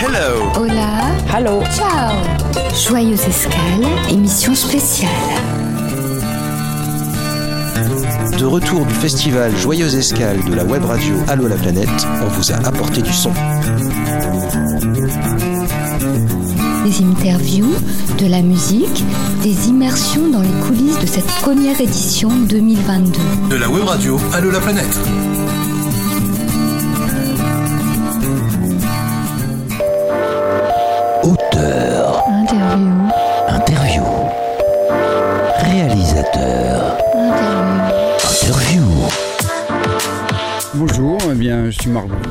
Hello. Hola. Hello. Ciao. Joyeuse escale, émission spéciale. De retour du festival Joyeuse Escale de la web radio Allo la planète, on vous a apporté du son. Des interviews, de la musique, des immersions dans les coulisses de cette première édition 2022. De la web radio Allo la planète.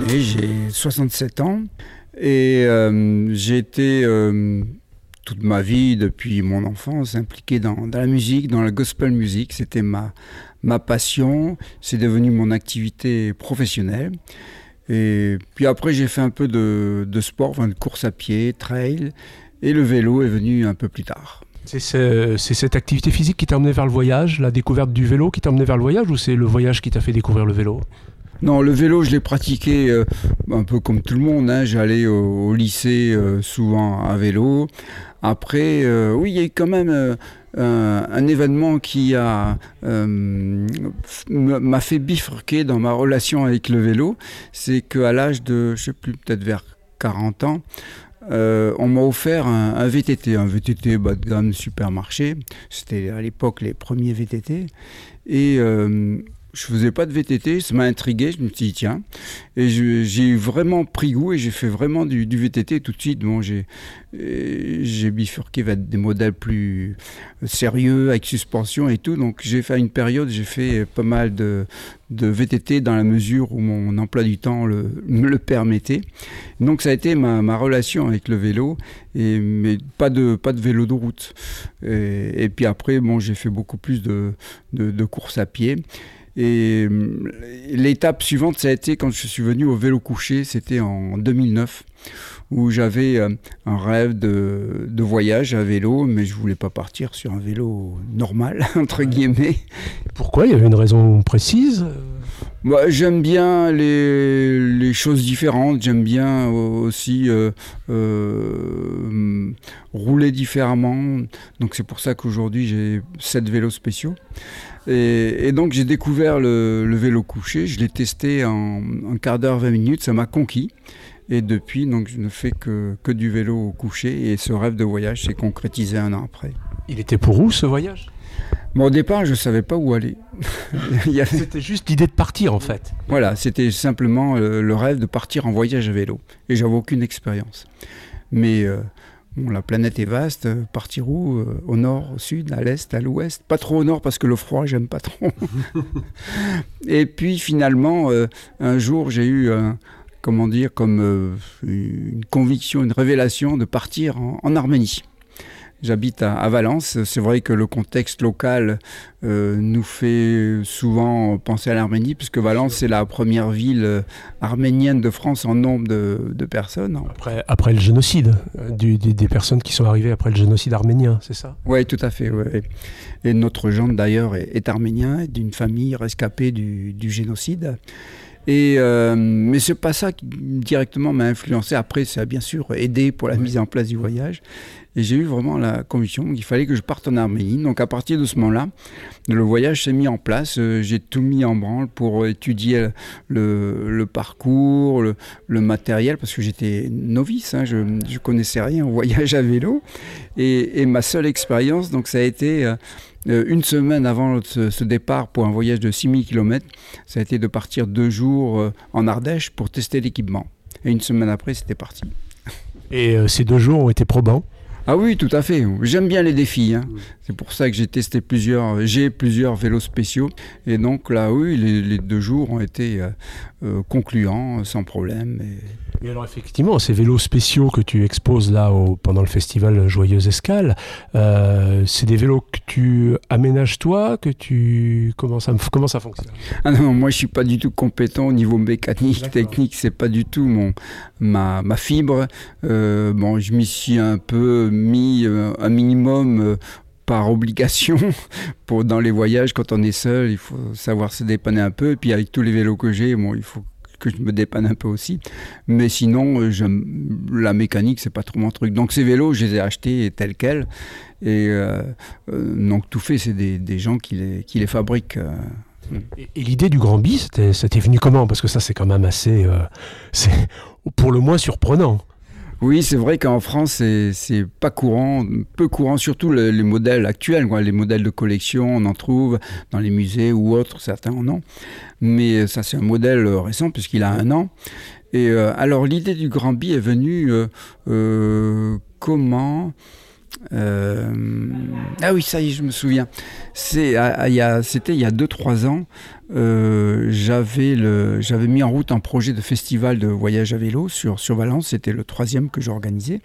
Suis j'ai 67 ans et euh, j'ai été euh, toute ma vie, depuis mon enfance, impliqué dans, la musique, dans la gospel music. C'était ma, ma passion, c'est devenu mon activité professionnelle. Et puis après, j'ai fait un peu de, sport, de course à pied, trail, et le vélo est venu un peu plus tard. C'est ce- c'est cette activité physique qui t'a emmené vers le voyage, la découverte du vélo qui t'a emmené vers le voyage ou c'est le voyage qui t'a fait découvrir le vélo? Non, le vélo, je l'ai pratiqué euh, un peu comme tout le monde. hein. J'allais au, lycée euh, souvent à vélo. Après, euh, oui, il y a eu quand même un, événement qui a m'a fait bifurquer dans ma relation avec le vélo. C'est qu'à l'âge de, je sais plus, peut-être vers 40 ans, on m'a offert un, VTT, un VTT bas de gamme supermarché. C'était à l'époque les premiers VTT. Et je faisais pas de VTT, ça m'a intrigué, je me suis dit tiens. Et j'ai vraiment pris goût et j'ai fait vraiment du, VTT tout de suite. Bon, j'ai euh, bifurqué vers des modèles plus sérieux, avec suspension et tout. Donc j'ai fait une période, j'ai fait pas mal de, VTT dans la mesure où mon emploi du temps le, me le permettait. Donc ça a été ma, ma relation avec le vélo, mais pas de, pas de vélo de route. Et, puis après, bon, j'ai fait beaucoup plus de, de courses à pied. Et hum, l'étape suivante, ça a été quand je suis venu au vélo couché, c'était en 2009, où j'avais euh, un rêve de, de voyage à vélo, mais je voulais pas partir sur un vélo normal, entre guillemets. Pourquoi? Il y avait une raison précise J'aime bien les, choses différentes, j'aime bien aussi euh, euh, rouler différemment. Donc c'est pour ça qu'aujourd'hui j'ai sept vélos spéciaux. Et, donc j'ai découvert le, vélo couché, je l'ai testé en un quart d'heure, 20 minutes, ça m'a conquis. Et depuis, donc, je ne fais que du vélo couché et ce rêve de voyage s'est concrétisé un an après. Il était pour où ce voyage? Bon, au départ, je ne savais pas où aller. Avait- C'était juste l'idée de partir en fait. Voilà, c'était simplement euh, le rêve de partir en voyage à vélo. Et j'avais aucune expérience. Mais euh, bon, la planète est vaste. euh, Partir où? Euh, Au nord, au sud, à l'est, à l'ouest? Pas trop au nord parce que le froid, j'aime pas trop. Et puis finalement, un jour, j'ai eu, un- comment dire, comme une conviction, une révélation de partir en, en Arménie. J'habite à, à Valence. C'est vrai que le contexte local euh, nous fait souvent penser à l'Arménie, puisque Valence, c'est la première ville euh, arménienne de France en nombre de, de personnes. Après, après le génocide, euh, du- des, des personnes qui sont arrivées après le génocide arménien, c'est ça? Oui, tout à fait. ouais. Et notre gendre, d'ailleurs, est, est arménien, d'une famille rescapée du, du génocide. Et, euh, mais c'est pas ça qui directement m'a influencé. Après, ça a bien sûr aidé pour la mise en place du voyage. Et j'ai eu vraiment la conviction qu'il fallait que je parte en Arménie. Donc à partir de ce moment-là, le voyage s'est mis en place. Euh, J'ai tout mis en branle pour étudier le, le parcours, le, le matériel, parce que j'étais novice. hein. je ne connaissais rien au voyage à vélo. Et, et ma seule expérience, donc ça a été euh, une semaine avant ce, ce départ pour un voyage de 6000 km, ça a été de partir deux jours euh, en Ardèche pour tester l'équipement. Et une semaine après, c'était parti. Et euh, ces deux jours ont été probants? Ah oui, tout à fait. J'aime bien les défis. hein. C'est pour ça que j'ai testé plusieurs, j'ai plusieurs vélos spéciaux. Et donc là, oui, les, les deux jours ont été euh, euh, concluants, sans problème. Et Et alors effectivement, ces vélos spéciaux que tu exposes là au- pendant le festival Joyeuse Escale, euh, c'est des vélos que tu aménages toi, que tu comment ça comment ça fonctionne? Ah non, moi je suis pas du tout compétent au niveau mécanique, technique, c'est pas du tout mon ma, ma fibre. Euh, bon, je m'y suis un peu mis euh, un minimum par obligation pour dans les voyages quand on est seul, il faut savoir se dépanner un peu. Et puis avec tous les vélos que j'ai, bon, il faut que je me dépanne un peu aussi. Mais sinon, la mécanique, c'est pas trop mon truc. Donc ces vélos, je les ai achetés tels quels. Et donc tout fait, c'est des, gens qui les, qui les fabriquent. Et, l'idée du Grand Bi, c'était venu comment? Parce que ça, c'est quand même assez, c'est pour le moins surprenant. Oui, c'est vrai qu'en France, c'est pas courant, peu courant, surtout les, modèles actuels. Les modèles de collection, on en trouve dans les musées ou autres, certains en ont. Mais ça, c'est un modèle récent puisqu'il a un an. Et euh, alors, l'idée du Grand Bi est venue euh, euh, comment euh, ah oui, ça y est, je me souviens. C'est, c'était il y a 2-3 ans. Euh, j'avais, mis en route un projet de festival de voyage à vélo sur, sur Valence. C'était le troisième que j'organisais.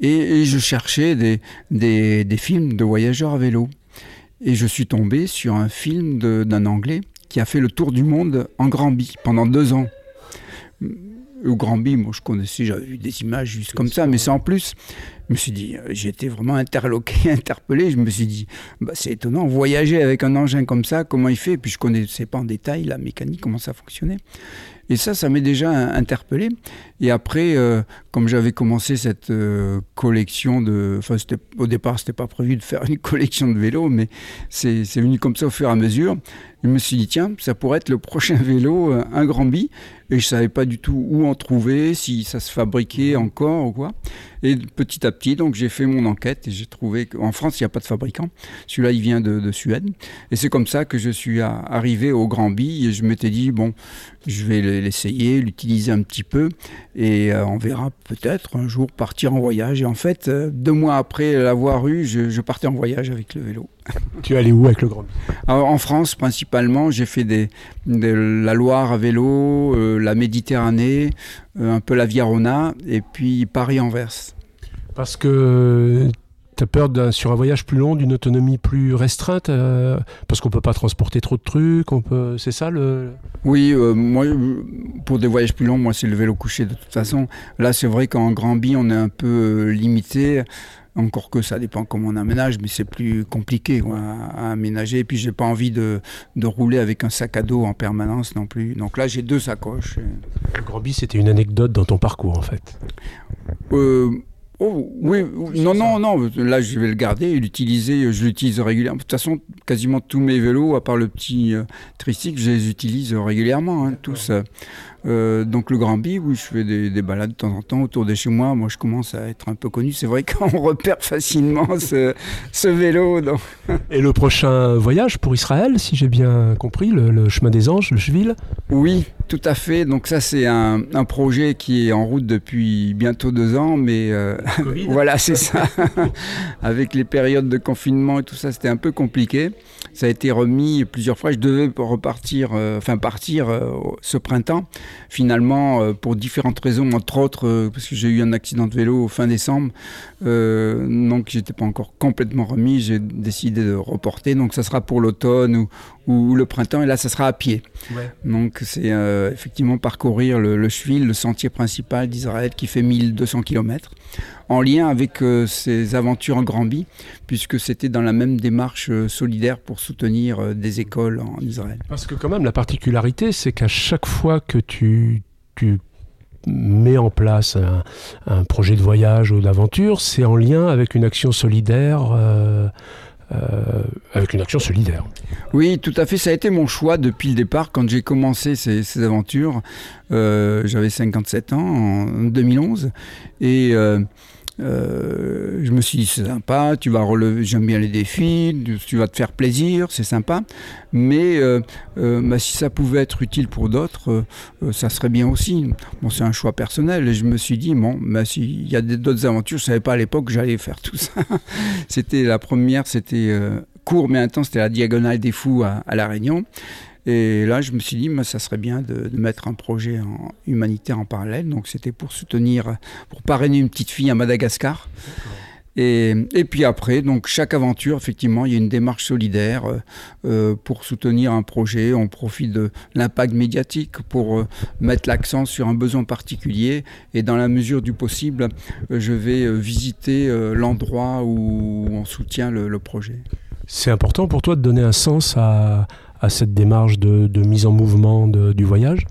Et, et, je cherchais des, des, des, films de voyageurs à vélo. Et je suis tombé sur un film d'un Anglais qui a fait le tour du monde en Granby pendant deux ans. Au Granby, moi je connaissais, j'avais vu des images juste comme ça, mais c'est en plus je me suis dit, euh, été vraiment interloqué, interpellé. Je me suis dit, bah, c'est étonnant, voyager avec un engin comme ça, comment il fait? Puis je ne connaissais pas en détail la mécanique, comment ça fonctionnait. Et ça, ça m'est déjà interpellé. Et après, euh, comme j'avais commencé cette euh, collection de... Au départ, c'était pas prévu de faire une collection de vélos, mais c'est venu comme ça au fur et à mesure. Je me suis dit, tiens, ça pourrait être le prochain vélo, un Grand Bi. Et je savais pas du tout où en trouver, si ça se fabriquait encore ou quoi. Et petit à petit, donc j'ai fait mon enquête et j'ai trouvé qu'en France, il n'y a pas de fabricant. Celui-là, il vient de, Suède. Et c'est comme ça que je suis arrivé au Grand Bi et je m'étais dit, bon, je vais l'essayer, l'utiliser un petit peu et euh, on verra peut-être un jour partir en voyage. Et en fait, euh, deux mois après l'avoir eu, je, partais en voyage avec le vélo. Tu es allé où avec le Grand Bi En France, principalement, j'ai fait des, la Loire à vélo, euh, la Méditerranée, un peu la Viarona et puis Paris-Anvers. Parce que tu as peur sur un voyage plus long d'une autonomie plus restreinte euh, Parce qu'on peut pas transporter trop de trucs on peut... C'est ça le... Oui, euh, moi, pour des voyages plus longs, moi, c'est le vélo couché de toute façon. Là, c'est vrai qu'en Grand Bi, on est un peu euh, limité. Encore que ça dépend comment on aménage, mais c'est plus compliqué à, aménager. Et puis, j'ai pas envie de, de, rouler avec un sac à dos en permanence non plus. Donc là, j'ai deux sacoches. Le Grand c'était une anecdote dans ton parcours, en fait. Oh, oui, non, non, non, là je vais le garder et l'utiliser, je l'utilise régulièrement. De toute façon, quasiment tous mes vélos, à part le petit euh, tricycle, je les utilise régulièrement, hein, tous. Euh, donc le Grand Bi, oui, je fais des, balades de temps en temps autour de chez moi. Moi, je commence à être un peu connu. C'est vrai qu'on repère facilement ce, vélo. Et le prochain voyage pour Israël, si j'ai bien compris, le, chemin des anges, le Cheville Oui, tout à fait. Donc ça, c'est un, projet qui est en route depuis bientôt deux ans, mais euh, voilà, c'est ça. Avec les périodes de confinement et tout ça, c'était un peu compliqué. Ça a été remis plusieurs fois. Je devais repartir, euh, enfin partir ce printemps. Finalement, euh, pour différentes raisons, entre autres euh, parce que j'ai eu un accident de vélo fin décembre, euh, donc j'étais pas encore complètement remis, j'ai décidé de reporter. Donc ça sera pour l'automne ou, le printemps, et là ça sera à pied. Donc c'est effectivement parcourir le, le le sentier principal d'Israël qui fait 1200 km en lien avec ses aventures en Granby, puisque c'était dans la même démarche solidaire pour soutenir des écoles en Israël. Parce que quand même, la particularité, c'est qu'à chaque fois que tu, tu mets en place un, projet de voyage ou d'aventure, c'est en lien avec une action solidaire. Euh, euh, avec une action solidaire. Oui, tout à fait. Ça a été mon choix depuis le départ. Quand j'ai commencé ces, aventures, euh, j'avais 57 ans en 2011. Et euh, je me suis dit, c'est sympa, tu vas relever, j'aime bien les défis, tu vas te faire plaisir, c'est sympa. Mais euh, euh, bah, si ça pouvait être utile pour d'autres, ça serait bien aussi. Bon, c'est un choix personnel. Et je me suis dit, bon, bah, s'il y a d'autres aventures, je ne savais pas à l'époque que j'allais faire tout ça. c'était la première, c'était court mais intense, c'était la Diagonale des Fous à, à La Réunion. Et là, je me suis dit, ça serait bien de, mettre un projet en, humanitaire en parallèle. Donc, c'était pour soutenir, pour parrainer une petite fille à Madagascar. Et, et, puis après, donc chaque aventure, effectivement, il y a une démarche solidaire euh, euh, pour soutenir un projet. On profite de l'impact médiatique pour euh, mettre l'accent sur un besoin particulier. Et dans la mesure du possible, je vais visiter l'endroit où on soutient le, le projet. C'est important pour toi de donner un sens à, à cette démarche de, mise en mouvement du voyage?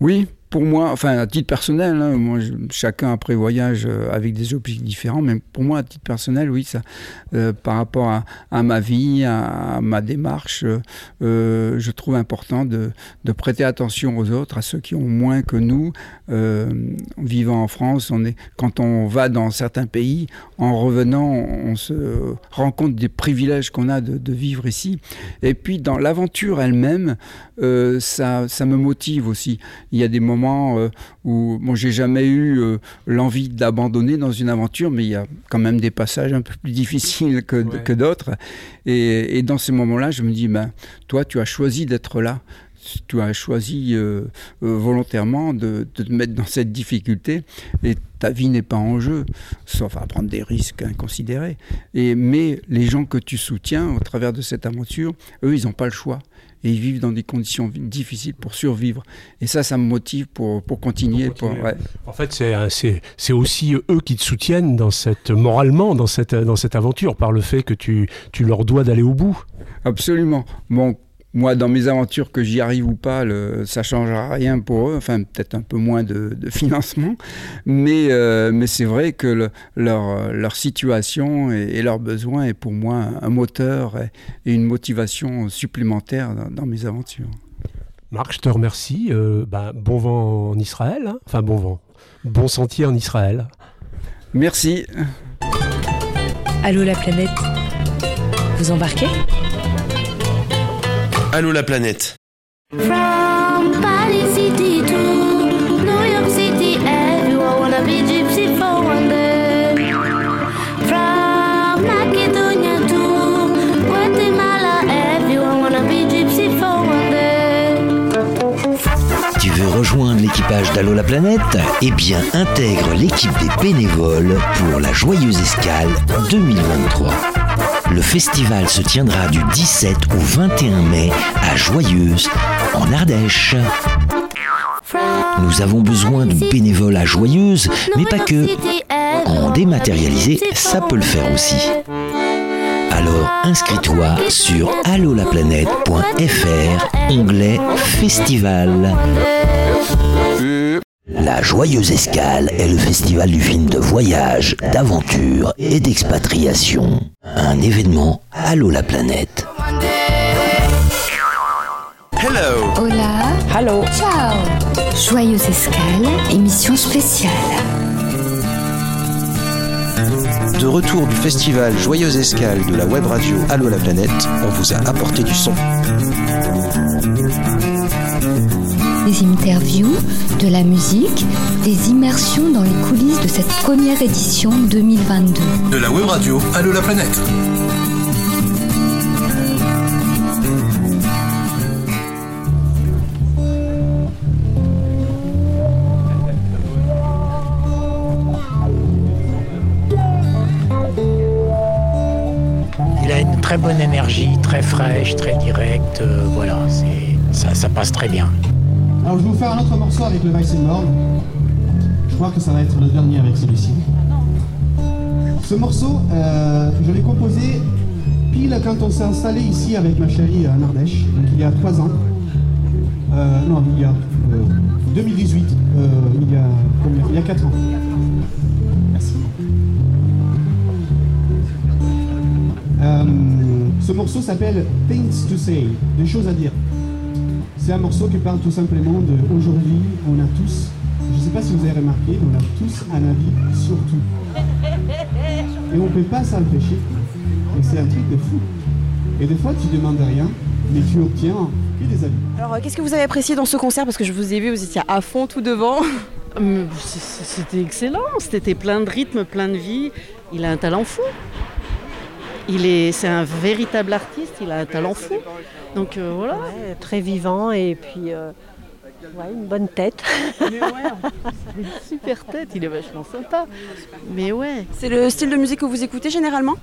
Oui, pour moi, enfin à titre personnel, hein, moi, chacun après voyage euh, avec des objectifs différents, mais pour moi à titre personnel, oui, ça, euh, par rapport à, ma vie, à, ma démarche, euh, je trouve important de, prêter attention aux autres, à ceux qui ont moins que nous. vivant en France, on est, quand on va dans certains pays, en revenant, on se rend compte des privilèges qu'on a de, vivre ici. Et puis dans l'aventure elle-même, ça, ça me motive aussi. Il y a des euh, où bon, j'ai jamais eu euh, l'envie d'abandonner dans une aventure, mais il y a quand même des passages un peu plus difficiles que, que d'autres. Et, dans ces moments-là, je me dis, ben, toi, tu as choisi d'être là tu as choisi euh, volontairement de, de, te mettre dans cette difficulté et ta vie n'est pas en jeu, sauf à prendre des risques inconsidérés. Et, mais les gens que tu soutiens au travers de cette aventure, eux, ils n'ont pas le choix et ils vivent dans des conditions difficiles pour survivre. Et ça, ça me motive pour, pour continuer. Pour En fait, c'est aussi eux qui te soutiennent dans cette, moralement dans cette, dans cette aventure par le fait que tu, tu leur dois d'aller au bout. Absolument. Bon, moi, dans mes aventures, que j'y arrive ou pas, le, ça changera rien pour eux. Enfin, peut-être un peu moins de, financement, mais, euh, mais c'est vrai que leur, leur situation et, leurs besoins est pour moi un moteur et, une motivation supplémentaire dans, mes aventures. Marc, je te remercie. Euh, bah, bon vent en Israël. Hein. enfin, bon vent. Bon sentier en Israël. Merci. Allô la planète. Vous embarquez? Allô la planète. From Paris City to New York City, everyone wanna be gypsy for one day. From Macedonia to Guatemala, everyone wanna be gypsy for one day. Tu veux rejoindre l'équipage d'Allo la planète? Eh bien, intègre l'équipe des bénévoles pour la joyeuse escale 2023. Le festival se tiendra du 17 au 21 mai à Joyeuse, en Ardèche. Nous avons besoin de bénévoles à Joyeuse, mais pas que. En dématérialisé, ça peut le faire aussi. Alors inscris-toi sur allolaplanète.fr, onglet Festival. La Joyeuse Escale est le festival du film de voyage, d'aventure et d'expatriation. Un événement Allô la planète. Hello. Hola. Hello. Ciao. Joyeuse Escale, émission spéciale. De retour du festival Joyeuse Escale de la web radio Allô la planète, on vous a apporté du son des interviews, de la musique, des immersions dans les coulisses de cette première édition 2022. De la web radio Allô la planète. Il a une très bonne énergie, très fraîche, très directe. Euh, voilà, ça, ça passe très bien. Alors je vais vous faire un autre morceau avec le Weissenborn. Je crois que ça va être le dernier avec celui-ci. Ce morceau, euh, je l'ai composé pile quand on s'est installé ici avec ma chérie en Ardèche, donc il y a trois ans. Euh, non, il y a 2018, euh, il y a combien? Quatre ans. Merci. ce morceau s'appelle Things to Say, des choses à dire. C'est un morceau qui parle tout simplement de aujourd'hui, on a tous, je ne sais pas si vous avez remarqué, on a tous un avis sur tout. Et on ne peut pas s'empêcher. Et c'est un truc de fou. Et des fois, tu demandes rien, mais tu obtiens que des avis. Alors, qu'est-ce que vous avez apprécié dans ce concert? Parce que je vous ai vu, vous étiez à fond tout devant. C'était excellent, c'était plein de rythme, plein de vie. Il a un talent fou. Il est, c'est un véritable artiste, il a un talent fou. Donc euh, voilà. très vivant et puis euh, une bonne tête. Mais ouais, une super tête, il est vachement sympa. Mais ouais. C'est le style de musique que vous écoutez généralement?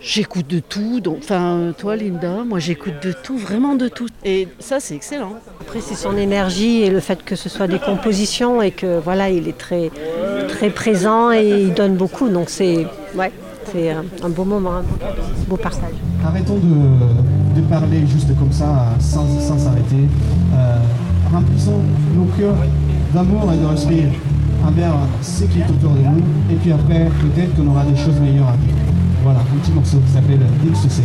J'écoute de tout, donc, enfin toi Linda, moi j'écoute de tout, vraiment de tout. Et ça c'est excellent. Après c'est son énergie et le fait que ce soit des compositions et que voilà il est très très présent et il donne beaucoup, donc c'est ouais, c'est un beau moment, un beau partage. Arrêtons de, parler juste comme ça, sans s'arrêter. Euh, remplissons nos cœurs d'amour et de respect envers ce qui est autour de nous. Et puis après, peut-être qu'on aura des choses meilleures à dire. Voilà, un petit morceau qui s'appelle XC.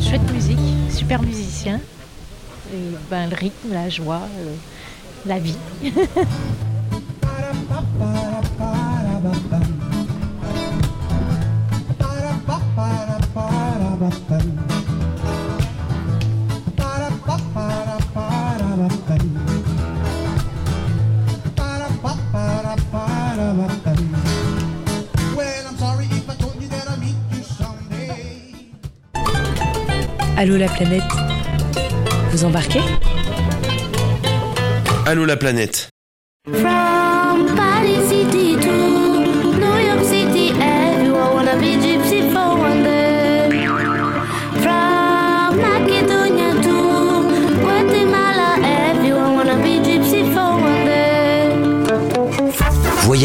Chouette musique, super musicien. Et, ben, le rythme, la joie, la vie. Well, I'm sorry if I told you that I'll meet you someday. Allô la planète Vous embarquez? Allô la planète.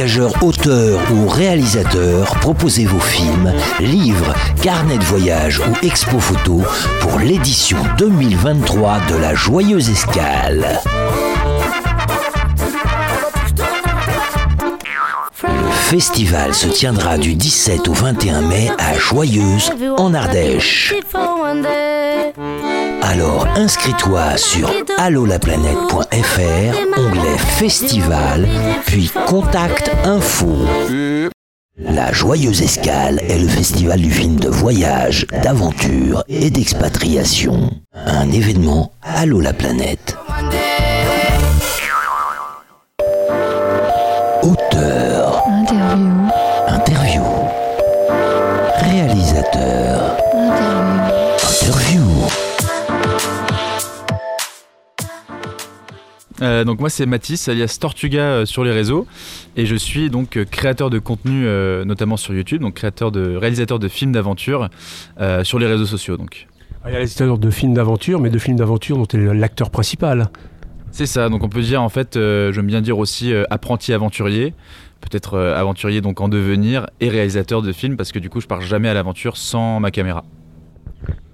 Voyageurs, auteurs ou réalisateurs, proposez vos films, livres, carnets de voyage ou expo photo pour l'édition 2023 de la Joyeuse Escale. Le festival se tiendra du 17 au 21 mai à Joyeuse, en Ardèche. Alors inscris-toi sur allolaplanète.fr, onglet Festival, puis Contact Info. La Joyeuse Escale est le festival du film de voyage, d'aventure et d'expatriation. Un événement Allo la planète. Auteur, Interview. interview, réalisateur, interview. Euh, donc moi c'est Mathis alias Tortuga euh, sur les réseaux et je suis donc euh, créateur de contenu notamment sur YouTube donc créateur de réalisateur de films d'aventure sur les réseaux sociaux donc. Réalisateur de films d'aventure, mais de films d'aventure dont tu es l'acteur principal. C'est ça donc on peut dire en fait j'aime bien dire aussi apprenti aventurier peut-être aventurier donc en devenir et réalisateur de films parce que du coup je pars jamais à l'aventure sans ma caméra.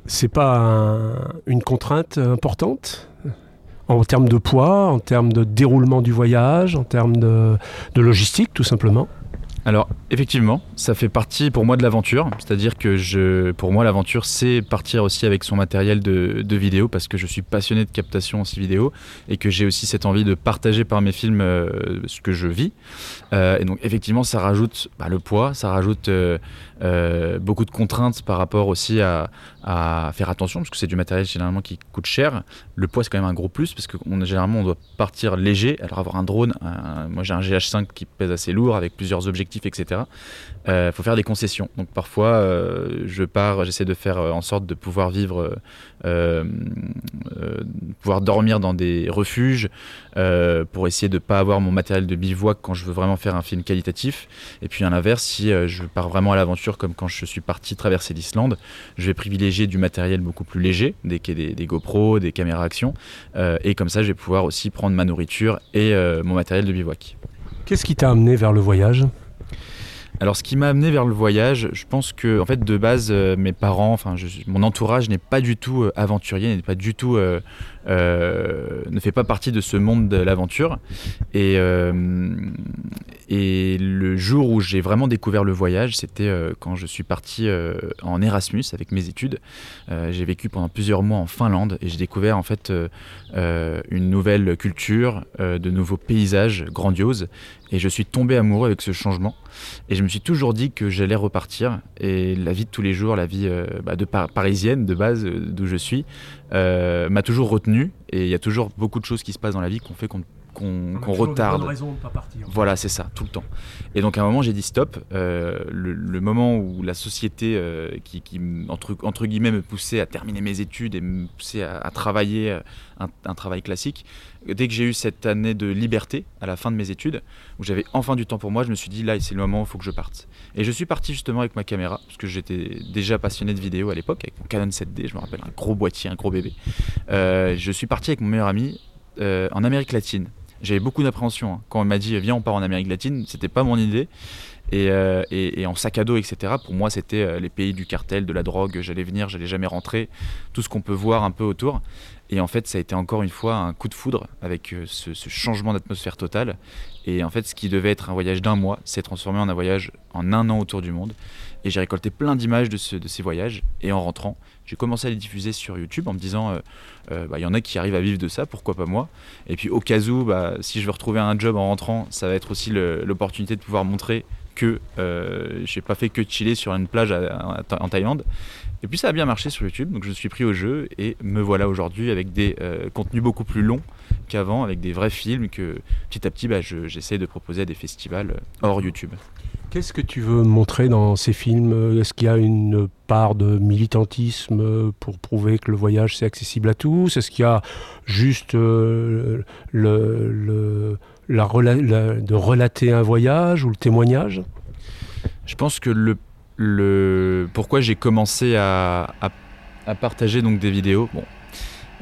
C'est pas un- une contrainte importante? En termes de poids, en termes de déroulement du voyage, en termes de, logistique tout simplement Alors, effectivement, ça fait partie pour moi de l'aventure. C'est-à-dire que je, pour moi, l'aventure, c'est partir aussi avec son matériel de, de vidéo parce que je suis passionné de captation aussi vidéo et que j'ai aussi cette envie de partager par mes films euh, ce que je vis. Euh, et donc, effectivement, ça rajoute bah, le poids, ça rajoute euh, euh, beaucoup de contraintes par rapport aussi à, faire attention parce que c'est du matériel généralement qui coûte cher. Le poids, c'est quand même un gros plus parce que on, généralement, on doit partir léger. Alors, avoir un drone, un- moi j'ai un GH5 qui pèse assez lourd avec plusieurs objectifs, etc. Il faut faire des concessions. Donc, parfois, euh, je pars, j'essaie de faire euh, en sorte de pouvoir vivre, euh, euh, euh, pouvoir dormir dans des refuges euh, pour essayer de ne pas avoir mon matériel de bivouac quand je veux vraiment faire un film qualitatif. Et puis, à l'inverse, si euh, je pars vraiment à l'aventure, comme quand je suis parti traverser l'Islande, je vais privilégier du matériel beaucoup plus léger, des, des, des GoPro, des caméras action. Euh, et comme ça, je vais pouvoir aussi prendre ma nourriture et euh, mon matériel de bivouac. Qu'est-ce qui t'a amené vers le voyage? Alors, ce qui m'a amené vers le voyage, je pense que, en fait, de base, euh, mes parents, enfin, mon entourage n'est pas du tout euh, aventurier, n'est pas du tout, euh, ne fait pas partie de ce monde de l'aventure. Et, euh, et le jour où j'ai vraiment découvert le voyage, c'était euh, quand je suis parti euh, en Erasmus avec mes études. Euh, j'ai vécu pendant plusieurs mois en Finlande et j'ai découvert en fait euh, euh, une nouvelle culture, euh, de nouveaux paysages grandioses. Et je suis tombé amoureux avec ce changement. Et je me suis toujours dit que j'allais repartir. Et la vie de tous les jours, la vie euh, bah, de par- parisienne de base, euh, d'où je suis, euh, m'a toujours retenu. Et il y a toujours beaucoup de choses qui se passent dans la vie qu'on fait qu'on qu'on retarde. Voilà, c'est ça, tout le temps. Et donc à un moment, j'ai dit stop. Euh, le, le moment où la société, euh, qui, entre, entre guillemets, me poussait à terminer mes études et me poussait à, à travailler euh, un, un travail classique, dès que j'ai eu cette année de liberté à la fin de mes études, où j'avais enfin du temps pour moi, je me suis dit là, c'est le moment où il faut que je parte. Et je suis parti justement avec ma caméra, parce que j'étais déjà passionné de vidéo à l'époque, avec mon Canon 7D, je me rappelle, un gros boîtier, un gros bébé. Euh, je suis parti avec mon meilleur ami en Amérique latine. J'avais beaucoup d'appréhension. hein. Quand on m'a dit viens on part en Amérique latine, c'était pas mon idée. et, euh, et- en sac à dos, etc. Pour moi, c'était euh, les pays du cartel, de la drogue. J'allais venir, j'allais jamais rentrer. Tout ce qu'on peut voir un peu autour. Et en fait, ça a été encore une fois un coup de foudre avec euh, ce, ce changement d'atmosphère total. Et en fait, ce qui devait être un voyage d'un mois s'est transformé en un voyage en un an autour du monde. Et j'ai récolté plein d'images de, ce- de ces voyages. Et en rentrant, j'ai commencé à les diffuser sur YouTube en me disant, euh, euh, bah, il y en a qui arrivent à vivre de ça, pourquoi pas moi? Et puis au cas où, bah, si je veux retrouver un job en rentrant, ça va être aussi l'opportunité de pouvoir montrer que euh, j'ai pas fait que chiller sur une plage en Thaïlande. Et puis ça a bien marché sur YouTube, donc je me suis pris au jeu et me voilà aujourd'hui avec des euh, contenus beaucoup plus longs qu'avant, avec des vrais films que petit à petit bah, je- j'essaie de proposer à des festivals hors YouTube. Qu'est-ce que tu veux montrer dans ces films? Est-ce qu'il y a une part de militantisme pour prouver que le voyage c'est accessible à tous? Est-ce qu'il y a juste euh, la de relater un voyage ou le témoignage? Je pense que le, le pourquoi j'ai commencé à, partager donc des vidéos,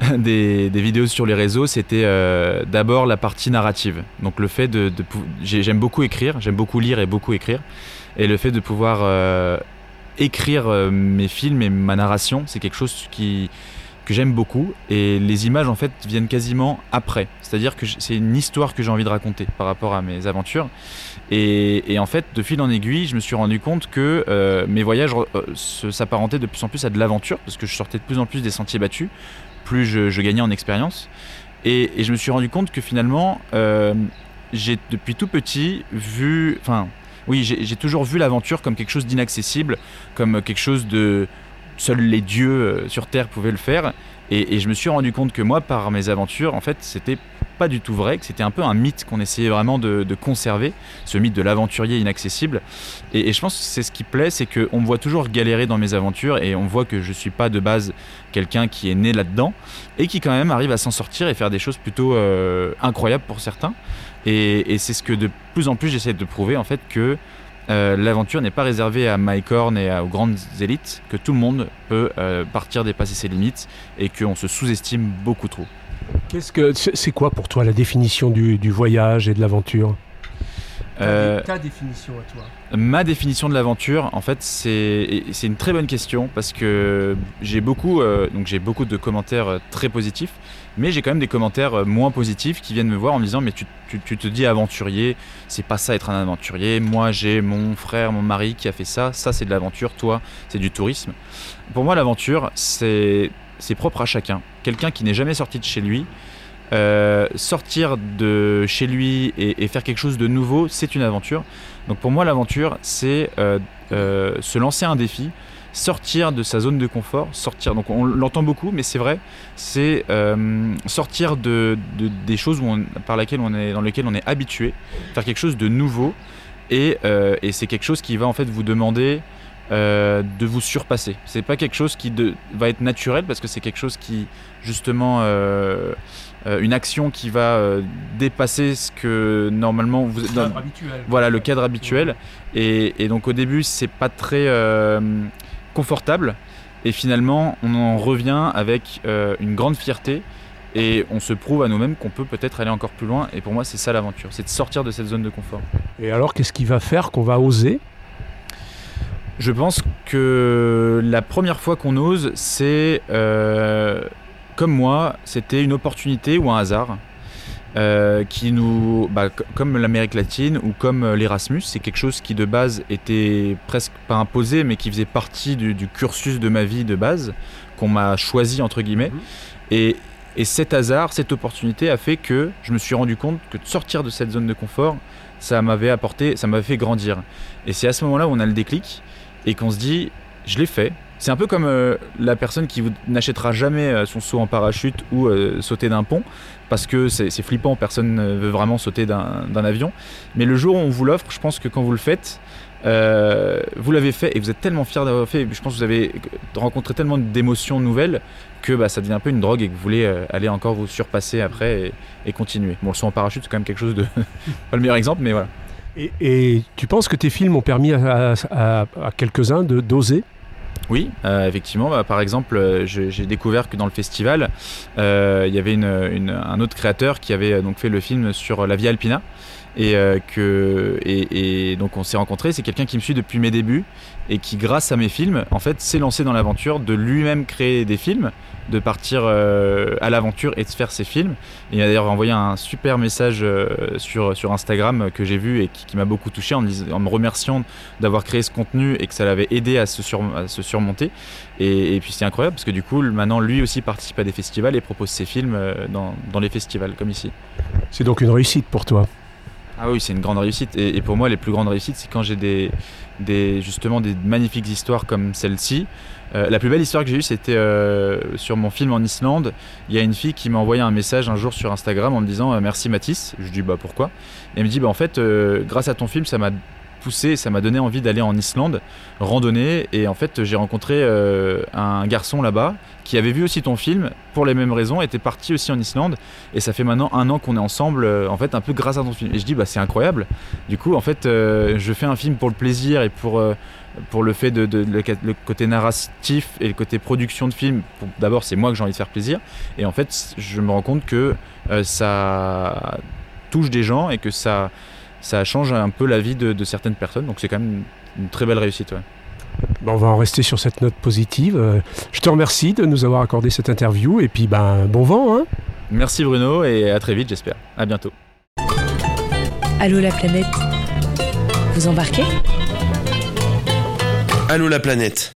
des, vidéos sur les réseaux, c'était euh, d'abord la partie narrative. Donc le fait de, de j'aime beaucoup écrire, j'aime beaucoup lire et beaucoup écrire, et le fait de pouvoir euh, écrire euh, mes films et ma narration, c'est quelque chose qui que j'aime beaucoup et les images en fait viennent quasiment après. C'est-à-dire que c'est une histoire que j'ai envie de raconter par rapport à mes aventures. Et, en fait, de fil en aiguille, je me suis rendu compte que mes voyages s'apparentaient de plus en plus à de l'aventure parce que je sortais de plus en plus des sentiers battus, plus je, gagnais en expérience. Et, je me suis rendu compte que finalement, euh, j'ai depuis tout petit vu, enfin, oui, j'ai toujours vu l'aventure comme quelque chose d'inaccessible, comme quelque chose de seuls les dieux euh, sur Terre pouvaient le faire. Et je me suis rendu compte que moi, par mes aventures, en fait, c'était pas du tout vrai, que c'était un peu un mythe qu'on essayait vraiment de, conserver, ce mythe de l'aventurier inaccessible. Et, je pense que c'est ce qui plaît, c'est qu'on me voit toujours galérer dans mes aventures et on voit que je suis pas de base quelqu'un qui est né là-dedans et qui quand même arrive à s'en sortir et faire des choses plutôt euh, incroyables pour certains. Et, c'est ce que de plus en plus j'essaie de prouver en fait que euh, l'aventure n'est pas réservée à Mike Horn et aux grandes élites, que tout le monde peut euh, partir dépasser ses limites et qu'on se sous-estime beaucoup trop. Qu'est-ce que c'est quoi pour toi la définition du, du voyage et de l'aventure Euh, Ta définition à toi Ma définition de l'aventure, en fait, c'est une très bonne question parce que j'ai beaucoup, euh, donc j'ai beaucoup de commentaires euh, très positifs, mais j'ai quand même des commentaires moins positifs qui viennent me voir en me disant mais tu, tu- tu te dis aventurier, c'est pas ça être un aventurier. Moi, j'ai mon frère, mon mari qui a fait ça, ça c'est de l'aventure. Toi, c'est du tourisme. Pour moi, l'aventure, c'est c'est propre à chacun. Quelqu'un qui n'est jamais sorti de chez lui. Euh, sortir de chez lui et, faire quelque chose de nouveau, c'est une aventure. Donc pour moi, l'aventure, c'est euh, euh, se lancer un défi, sortir de sa zone de confort, sortir. Donc on l'entend beaucoup, mais c'est vrai, c'est sortir de, de- des choses par laquelle on est, dans lesquelles on est habitué, faire quelque chose de nouveau, et c'est quelque chose qui va en fait vous demander euh, de vous surpasser. C'est pas quelque chose qui de- va être naturel parce que c'est quelque chose qui justement euh, euh, une action qui va euh, dépasser ce que normalement vous Le cadre habituel. Voilà le cadre habituel. Et, et donc au début c'est pas très euh, confortable et finalement on en revient avec euh, une grande fierté. Et on se prouve à nous-mêmes qu'on peut peut-être aller encore plus loin. Et pour moi, c'est ça l'aventure, c'est de sortir de cette zone de confort. Et alors, qu'est-ce qui va faire qu'on va oser Je pense que la première fois qu'on ose, c'est euh, comme moi, c'était une opportunité ou un hasard euh, qui nous, bah, comme l'Amérique latine ou comme euh, l'Erasmus, c'est quelque chose qui de base était presque pas imposé, mais qui faisait partie du, du cursus de ma vie de base, qu'on m'a choisi entre guillemets. Et, et cet hasard, cette opportunité a fait que je me suis rendu compte que de sortir de cette zone de confort, ça m'avait apporté, ça m'avait fait grandir. Et c'est à ce moment-là où on a le déclic et qu'on se dit, je l'ai fait. C'est un peu comme euh, la personne qui n'achètera jamais euh, son saut en parachute ou euh, sauter d'un pont, parce que c'est flippant, personne ne veut vraiment sauter d'un avion. Mais le jour où on vous l'offre, je pense que quand vous le faites, vous l'avez fait et vous êtes tellement fier d'avoir fait. Je pense que vous avez rencontré tellement d'émotions nouvelles que bah, ça devient un peu une drogue et que vous voulez aller encore vous surpasser après et, et continuer. Bon, le saut en parachute, c'est quand même quelque chose de. pas le meilleur exemple, mais voilà. Et, tu penses que tes films ont permis à, à- à quelques-uns de d'oser Oui, euh, effectivement. bah, par exemple, euh, j'ai découvert que dans le festival, euh, il y avait un autre créateur qui avait donc fait le film sur la Via Alpina. et que donc on s'est rencontrés. C'est quelqu'un qui me suit depuis mes débuts et qui, grâce à mes films, en fait, s'est lancé dans l'aventure de lui-même créer des films, de partir à l'aventure et de faire ses films. Il m'a d'ailleurs envoyé un super message sur, Instagram que j'ai vu et qui, m'a beaucoup touché en me remerciant d'avoir créé ce contenu et que ça l'avait aidé à se, sur- à se surmonter. Et, et puis c'est incroyable parce que du coup, maintenant, lui aussi participe à des festivals et propose ses films euh, dans, dans les festivals, comme ici. C'est donc une réussite pour toi. Ah oui, c'est une grande réussite. Et, et pour moi, les plus grandes réussites, c'est quand j'ai des, des, justement des magnifiques histoires comme celle-ci. Euh, la plus belle histoire que j'ai eue, c'était euh, sur mon film en Islande. Il y a une fille qui m'a envoyé un message un jour sur Instagram en me disant euh, Merci Mathis. Je lui dis Bah pourquoi? Et elle me dit Bah en fait, grâce à ton film, ça m'a poussé, ça m'a donné envie d'aller en Islande, randonner. Et en fait, j'ai rencontré euh, un garçon là-bas qui avait vu aussi ton film pour les mêmes raisons, était parti aussi en Islande. Et ça fait maintenant un an qu'on est ensemble, euh, en fait, un peu grâce à ton film. Et je dis, bah c'est incroyable. Du coup, en fait, euh, je fais un film pour le plaisir et pour, pour le fait de, le, côté narratif et le côté production de film. D'abord, c'est moi que j'ai envie de faire plaisir. Et en fait, je me rends compte que ça touche des gens et que ça, ça change un peu la vie de, de certaines personnes. Donc c'est quand même une, une très belle réussite. ouais. Ben, on va en rester sur cette note positive. Euh, Je te remercie de nous avoir accordé cette interview et puis ben bon vent. Hein Merci Bruno et à très vite, j'espère. À bientôt. Allô la planète Vous embarquez? Allô la planète